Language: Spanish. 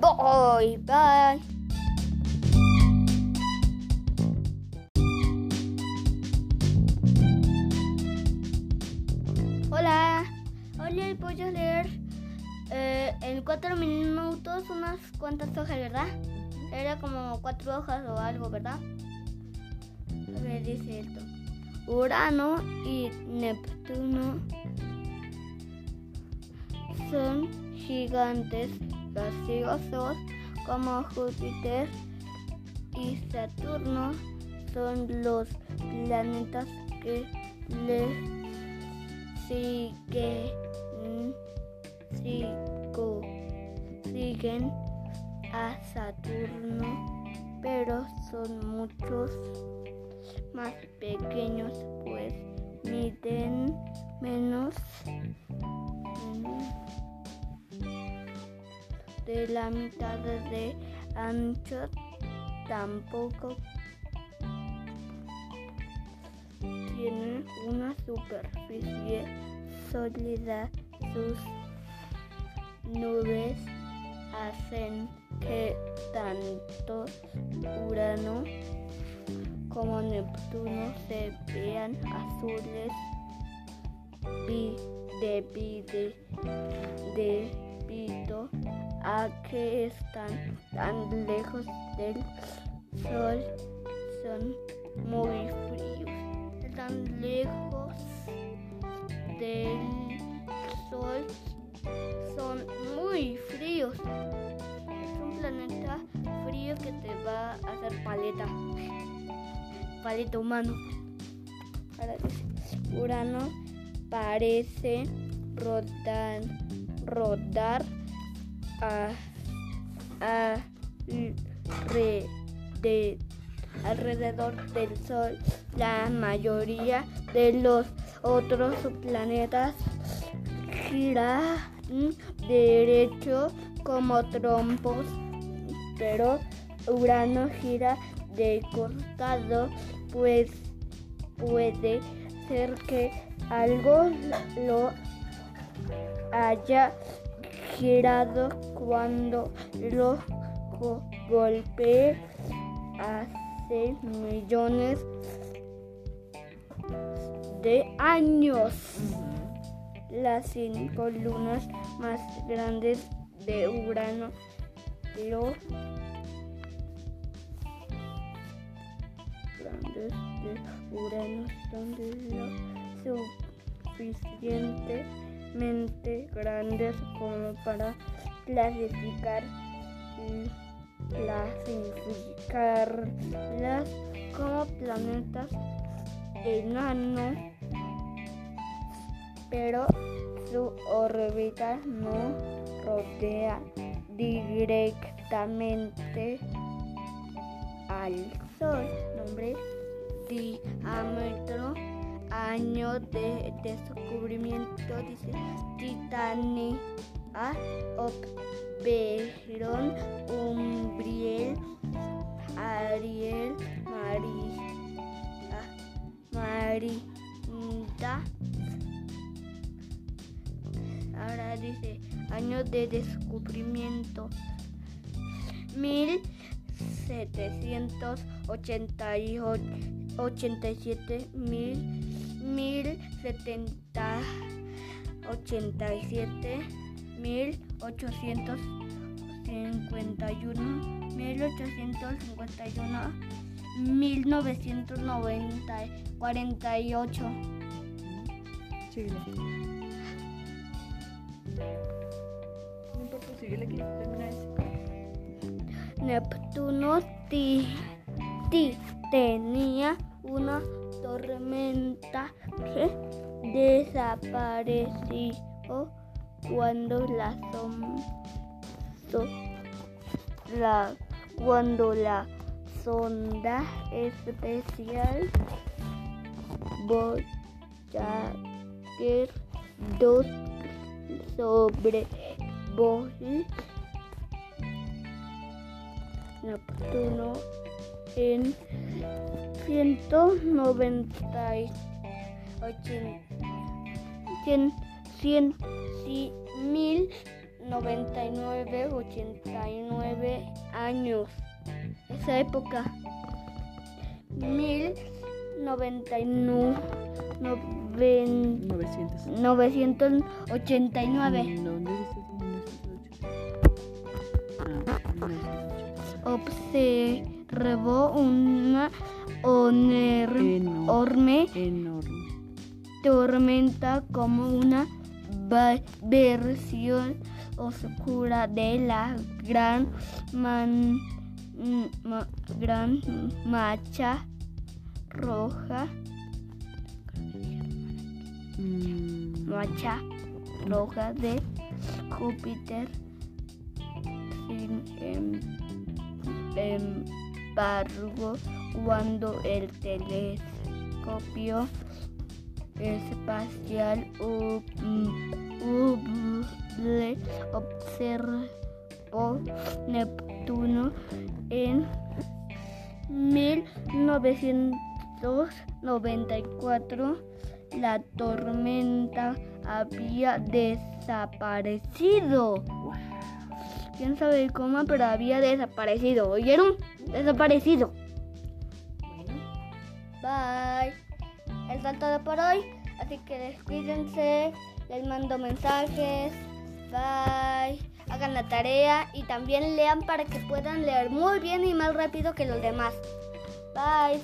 Bye, bye. Hola, hoy voy a leer eh, en cuatro minutos unas cuantas hojas, ¿verdad? Era como cuatro hojas o algo, ¿verdad? A ver, dice esto. Urano y Neptuno son gigantes gaseosos como Júpiter y Saturno son los planetas que le siguen, siguen a Saturno, pero son muchos más pequeños, pues miden menos de la mitad de ancho, tampoco tienen una superficie sólida. Sus nubes hacen que tanto Urano como Neptuno se vean azules debido, a que están tan lejos del Sol, son muy fríos. Están lejos del Sol, son muy fríos. Es un planeta frío que te va a hacer paleta paleta humano. Urano parece rodar, rodar a, a de, alrededor del Sol. La mayoría de los otros planetas giran derecho como trompos, pero Urano gira de costado, pues puede ser que algo lo haya girado cuando lo golpee hace millones de años. Las cinco lunas más grandes de Urano lo grandes de Urano son lo suficientemente grandes como para clasificar clasificarlas como planetas enanos, pero su órbita no rodea directamente al Sol. Nombre, diámetro, año de descubrimiento, dice Titania, Oberon, Umbriel, Ariel, María, Marinda. Ahora dice año de descubrimiento. Mil 787 mil, mil setenta, ochenta y siete, mil ochocientos cincuenta y uno, mil ochocientos cincuenta y uno, mil novecientos noventa, cuarenta y ocho. Síguele. No importa, síguele aquí. Termina ese. Neptuno ti- ti- tenía una tormenta que desapareció cuando la, la- cuando la sonda especial Voyager 2 sobre Neptuno en 190 y 80, 100, 100, sí, mil 99, 89 años. Esa época. 1099. 900. 989. ¿Dónde dices 1908? 1908. Observó una enorme Enorme. Tormenta como una versión oscura de la gran man- ma- gran macha roja Mm, macha roja de Júpiter sin em- embargo cuando el telescopio espacial Hub- Hubble observó Neptuno en 1994 la tormenta había desaparecido. Quién sabe cómo, pero había desaparecido. ¿Oyeron? Desaparecido. Bye. Eso es todo por hoy. Así que descuídense. Les mando mensajes. Bye. Hagan la tarea y también lean para que puedan leer muy bien y más rápido que los demás. Bye.